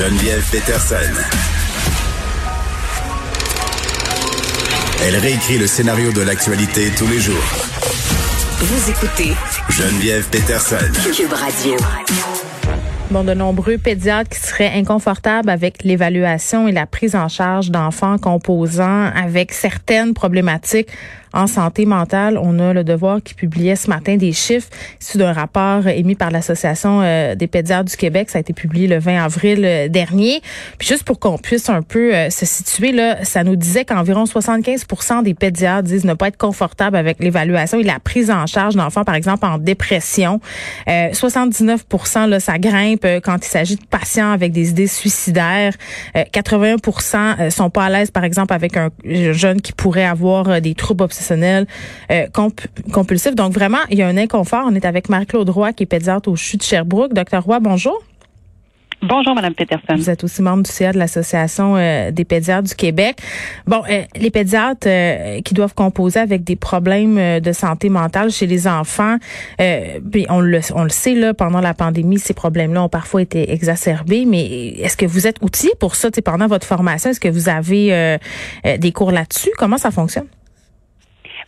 Geneviève Peterson. Elle réécrit le scénario de l'actualité tous les jours. Vous écoutez Geneviève Peterson. Cube Radio. Bon, de nombreux pédiatres qui seraient inconfortables avec l'évaluation et la prise en charge d'enfants composants avec certaines problématiques en santé mentale. On a le devoir qui publiait ce matin des chiffres issus d'un rapport émis par l'Association euh, des pédiatres du Québec. Ça a été publié le 20 avril euh, dernier. Puis juste pour qu'on puisse un peu euh, se situer, là, ça nous disait qu'environ 75% des pédiatres disent ne pas être confortables avec l'évaluation et la prise en charge d'enfants, par exemple, en dépression. 79 là, ça grimpe quand il s'agit de patients avec des idées suicidaires. 81% sont pas à l'aise, par exemple, avec un jeune qui pourrait avoir des troubles euh, compulsif. Donc vraiment, il y a un inconfort. On est avec Marie-Claude Roy, qui est pédiatre au CHU de Sherbrooke. Docteur Roy, bonjour. Bonjour, Madame Peterson. Vous êtes aussi membre du CA de l'Association euh, des pédiatres du Québec. Bon, euh, les pédiatres qui doivent composer avec des problèmes de santé mentale chez les enfants, puis on le, on le sait là, pendant la pandémie, ces problèmes-là ont parfois été exacerbés. Mais est-ce que vous êtes outillé pour ça, pendant votre formation Est-ce que vous avez des cours là-dessus? Comment ça fonctionne?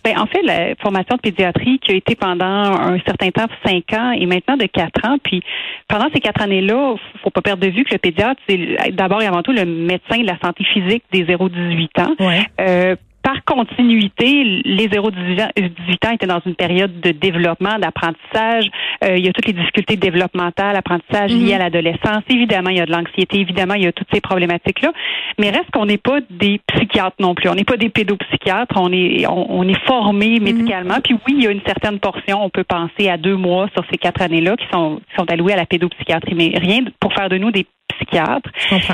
Ben, en fait, la formation de pédiatrie qui a été pendant un certain temps, cinq ans, et maintenant de quatre ans. Puis pendant ces quatre années-là, faut pas perdre de vue que le pédiatre, c'est d'abord et avant tout le médecin de la santé physique des 0-18 ans. Euh, par continuité, les 0-18 ans étaient dans une période de développement, d'apprentissage. Euh, il y a toutes les difficultés développementales, apprentissage liées mhm. à l'adolescence. Évidemment, il y a de l'anxiété. Évidemment, il y a toutes ces problématiques-là. Mais reste qu'on n'est pas des psychiatres non plus. On n'est pas des pédopsychiatres. On est, on, est formé mhm. médicalement. Puis oui, il y a une certaine portion. On peut penser à deux mois sur ces quatre années-là qui sont, qui sont alloués à la pédopsychiatrie. Mais rien pour faire de nous des psychiatre.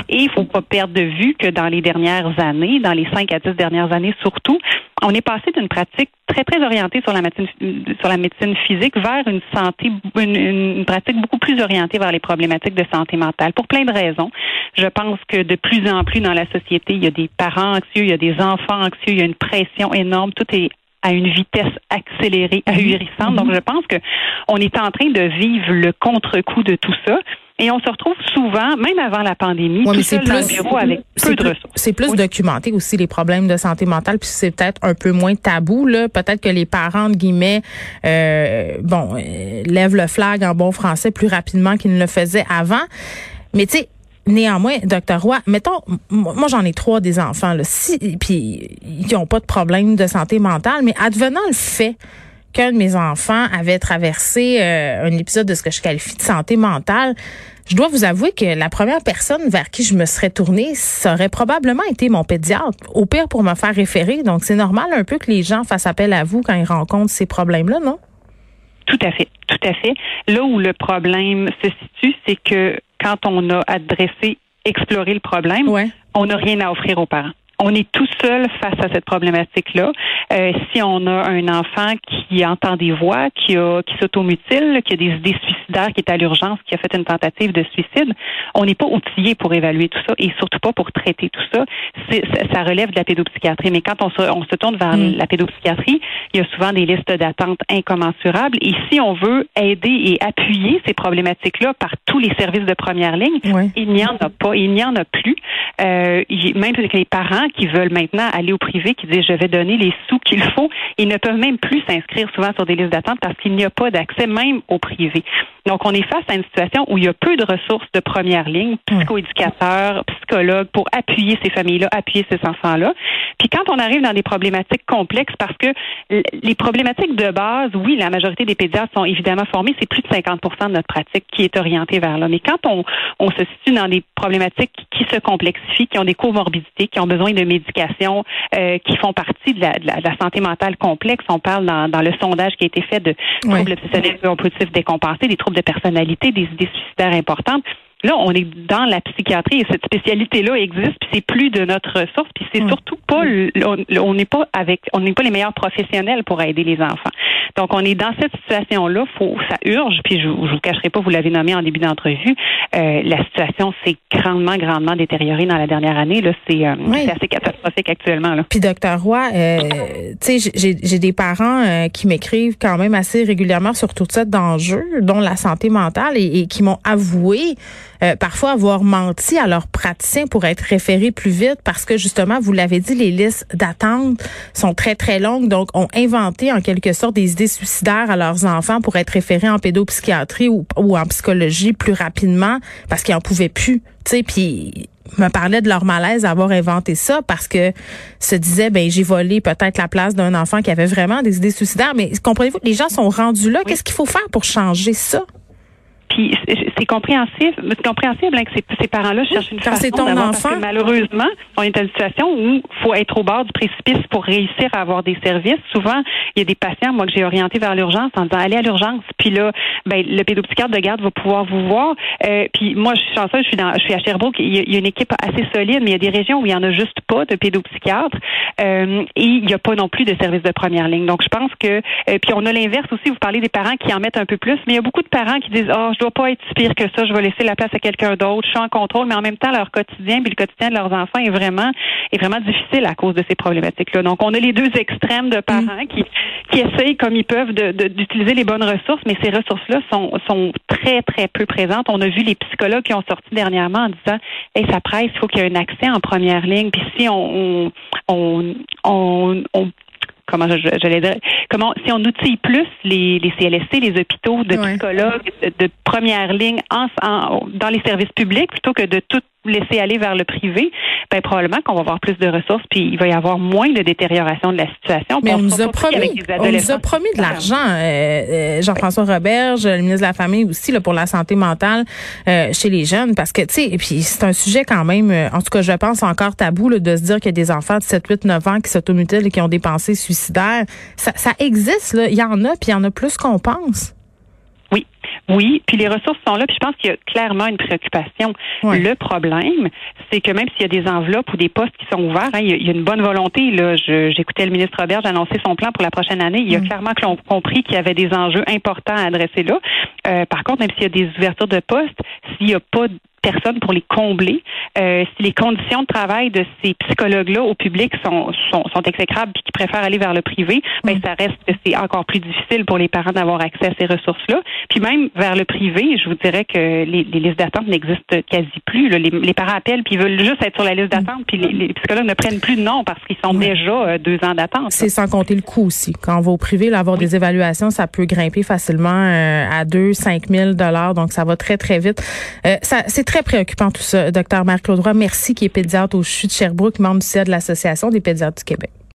Et il faut pas perdre de vue que dans les dernières années, dans les cinq à dix dernières années surtout, on est passé d'une pratique très très orientée sur la médecine sur la médecine physique vers une santé une, pratique beaucoup plus orientée vers les problématiques de santé mentale pour plein de raisons. Je pense que de plus en plus dans la société, il y a des parents anxieux, il y a des enfants anxieux, il y a une pression énorme, tout est à une vitesse accélérée, ahurissante. Donc, je pense que on est en train de vivre le contre-coup de tout ça. Et on se retrouve souvent, même avant la pandémie, tout seul dans le bureau avec peu de ressources. C'est plus documenté aussi les problèmes de santé mentale, puis c'est peut-être un peu moins tabou là. Peut-être que les parents de guillemets, euh, bon, euh, lèvent le flag en bon français plus rapidement qu'ils ne le faisaient avant. Mais tu sais, Néanmoins, docteur Roy, mettons, moi j'en ai trois des enfants, là, si, puis ils n'ont pas de problème de santé mentale, mais advenant le fait qu'un de mes enfants avait traversé euh, un épisode de ce que je qualifie de santé mentale, je dois vous avouer que la première personne vers qui je me serais tournée, ça aurait probablement été mon pédiatre, au pire pour me faire référer. Donc, c'est normal un peu que les gens fassent appel à vous quand ils rencontrent ces problèmes-là, non? Tout à fait, tout à fait. Là où le problème se situe, c'est que quand on a adressé, exploré le problème, on n'a rien à offrir aux parents on est tout seul face à cette problématique-là. Euh, si on a un enfant qui entend des voix, qui a qui s'automutile, qui a des idées suicidaires, qui est à l'urgence, qui a fait une tentative de suicide, on n'est pas outillé pour évaluer tout ça et surtout pas pour traiter tout ça. ça relève de la pédopsychiatrie. Mais quand on se, on se tourne vers mm. la pédopsychiatrie, il y a souvent des listes d'attente incommensurables. Et si on veut aider et appuyer ces problématiques-là par tous les services de première ligne, il n'y en a pas, il n'y en a plus. Euh, même les parents qui veulent maintenant aller au privé, qui disent je vais donner les sous qu'il faut, ils ne peuvent même plus s'inscrire souvent sur des listes d'attente parce qu'il n'y a pas d'accès même au privé. Donc, on est face à une situation où il y a peu de ressources de première ligne, psychoéducateurs, psychologues, pour appuyer ces familles-là, appuyer ces enfants-là. Puis quand on arrive dans des problématiques complexes, parce que les problématiques de base, oui, la majorité des pédiatres sont évidemment formés, c'est plus de 50% de notre pratique qui est orientée vers là. Mais quand on, on se situe dans des problématiques qui se complexifient, qui ont des comorbidités, qui ont besoin de médication, euh, qui font partie de la, de, la, santé mentale complexe, on parle dans, dans, le sondage qui a été fait de troubles obsessionnels compulsifs décompensés, des troubles de personnalité, des idées suicidaires importantes. Là, on est dans la psychiatrie et cette spécialité-là existe, puis c'est plus de notre ressource, puis c'est surtout pas, on n'est pas avec, on n'est pas les meilleurs professionnels pour aider les enfants. Donc, on est dans cette situation-là, faut, ça urge, puis je, je vous cacherai pas, vous l'avez nommé en début d'entrevue, euh, la situation s'est grandement, grandement détériorée dans la dernière année. Là, c'est, euh, assez catastrophique actuellement. Là. Puis, docteur Roy, euh, tu sais, j'ai, des parents euh, qui m'écrivent quand même assez régulièrement sur tout ça d'enjeux, dont la santé mentale, et, et qui m'ont avoué euh, parfois avoir menti à leurs praticiens pour être référés plus vite parce que justement, vous l'avez dit, les listes d'attente sont très, très longues. Donc, ont inventé en quelque sorte des idées suicidaires à leurs enfants pour être référés en pédopsychiatrie ou, ou en psychologie plus rapidement parce qu'ils en pouvaient plus. Tu sais, puis me parlait de leur malaise d'avoir inventé ça parce que se disait ben j'ai volé peut-être la place d'un enfant qui avait vraiment des idées suicidaires mais comprenez-vous les gens sont rendus là qu'est-ce qu'il faut faire pour changer ça? Puis c'est compréhensible, c'est compréhensible hein, que ces, ces parents-là cherchent une façon ton enfant. malheureusement, on est dans une situation où faut être au bord du précipice pour réussir à avoir des services. Souvent, il y a des patients, moi que j'ai orienté vers l'urgence en disant allez à l'urgence. Puis là, ben le pédopsychiatre de garde va pouvoir vous voir. Euh, puis moi, je suis chanceuse, je suis dans, je suis à Sherbrooke. Il y, a, une équipe assez solide, mais il y a des régions où il y en a juste pas de pédopsychiatre euh, et il n'y a pas non plus de services de première ligne. Donc je pense que euh, puis on a l'inverse aussi. Vous parlez des parents qui en mettent un peu plus, mais il y a beaucoup de parents qui disent oh je dois pas être pire que ça, je vais laisser la place à quelqu'un d'autre, je suis en contrôle, mais en même temps, leur quotidien, puis le quotidien de leurs enfants est vraiment est vraiment difficile à cause de ces problématiques-là. Donc, on a les deux extrêmes de parents qui, qui essayent comme ils peuvent d'utiliser les bonnes ressources, mais ces ressources-là sont, sont très, très peu présentes. On a vu les psychologues qui ont sorti dernièrement en disant Hey, ça presse, il faut qu'il y ait un accès en première ligne. Puis si on, on, on, on comment j'allais dire, comment si on outille plus les, les CLSC, les hôpitaux de psychologues de, première ligne en, dans les services publics plutôt que de tout laisser aller vers le privé, ben probablement qu'on va avoir plus de ressources puis il va y avoir moins de détérioration de la situation. Mais on nous a promis, on nous a promis de l'argent. Euh, euh, Jean-François Roberge, le ministre de la Famille aussi là, pour la santé mentale euh, chez les jeunes parce que tu sais et puis c'est un sujet quand même en tout cas je pense encore tabou là, de se dire qu'il y a des enfants de 7 8 9 ans qui s'automutilent et qui ont des pensées suicidaires. Ça, ça existe là, il y en a puis il y en a plus qu'on pense. Oui, puis les ressources sont là, puis je pense qu'il y a clairement une préoccupation. Le problème, c'est que même s'il y a des enveloppes ou des postes qui sont ouverts, hein, il, y a, une bonne volonté. Là, j'écoutais le ministre Robert annoncer son plan pour la prochaine année. Il y a mm. clairement compris qu'il y avait des enjeux importants à adresser là. Euh, par contre, même s'il y a des ouvertures de postes, s'il n'y a pas personnes pour les combler. Euh, si les conditions de travail de ces psychologues-là au public sont, sont, sont exécrables et qui préfèrent aller vers le privé, ben mm. ça reste que c'est encore plus difficile pour les parents d'avoir accès à ces ressources-là. Puis même vers le privé, je vous dirais que les, les listes d'attente n'existent quasi plus. Les, les, parents appellent puis ils veulent juste être sur la liste d'attente, puis les, psychologues ne prennent plus de nom parce qu'ils sont déjà euh, deux ans d'attente. C'est sans compter le coût aussi. Quand on va au privé, là, avoir des évaluations, ça peut grimper facilement euh, à 2 5 000 dollars, donc ça va très très vite. Euh, ça, c'est très préoccupant tout ça. Docteur Marc-Claude Roy, merci, qui est pédiatre au CHU de Sherbrooke, membre du CA de l'Association des pédiatres du Québec.